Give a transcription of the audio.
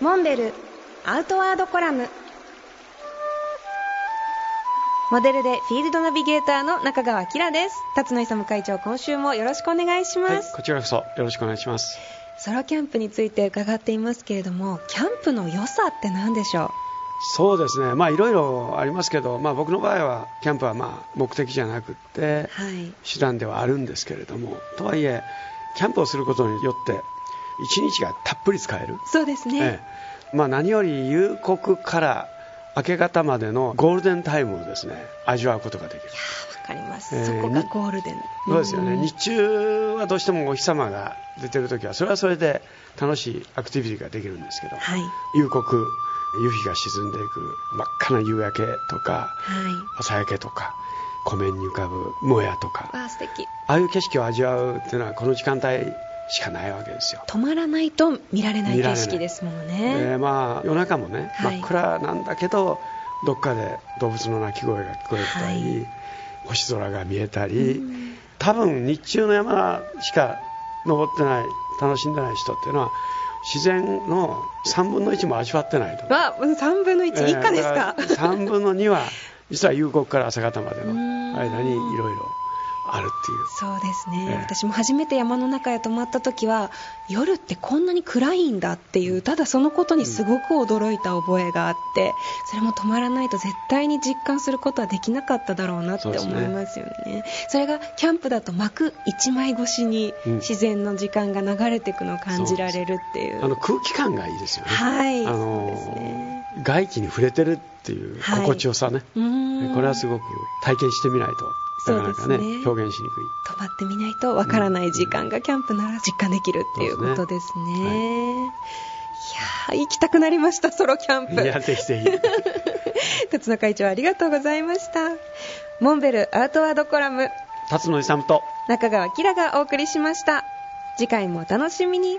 モンベルアウトワードコラム。モデルでフィールドナビゲーターの中川明です。辰野勇会長今週もよろしくお願いします、はい、こちらこそよろしくお願いします。ソロキャンプについて伺っていますけれどもキャンプの良さって何でしょう？そうですね、まあいろいろありますけど、まあ、僕の場合はキャンプはまあ目的じゃなくて、手段ではあるんですけれども、とはいえ、キャンプをすることによって、一日がたっぷり使える、そうですね、ええ、まあ、何より夕刻から明け方までのゴールデンタイムをですね味わうことができる。わかります、えー、そこがゴールデン。そうですよね、日中はどうしてもお日様が出てるときはそれはそれで楽しいアクティビティができるんですけど、はい、夕刻夕日が沈んでいく真っ赤な夕焼けとか、はい、朝焼けとか湖面に浮かぶもやとか。あ素敵。ああいう景色を味わうっていうのはこの時間帯しかないわけですよ。止まらないと見られない景色ですもんね。で、まあ、夜中もね、はい、真っ暗なんだけどどっかで動物の鳴き声が聞こえたり、はい、星空が見えたり、多分日中の山しか登ってない楽しんでない人っていうのは自然の3分の1も味わってないと。わ、3分の1以下ですか、えー、3分の2は、実は夕刻から朝方までの間にいろいろあるっていう。そうですね、えー、私も初めて山の中へ泊まった時は夜ってこんなに暗いんだっていうただそのことにすごく驚いた覚えがあって、それも止まらないと絶対に実感することはできなかっただろうなって思いますよね。そねそれがキャンプだと幕1枚越しに自然の時間が流れていくのを感じられるっていう、うん、あの空気感がいいですよね。はい。あのそうですね。外気に触れてるっていう心地よさね、はい、これはすごく体験してみないとなかなかね、ね、表現しにくい。止まってみないとわからない時間がキャンプなら実感できるっていうことですね、ね。はい、いや行きたくなりましたソロキャンプ。いやぜひぜひ。辰野会長ありがとうございました。モンベルアウトワードコラム。辰野勇と。中川きらがお送りしました。次回もお楽しみに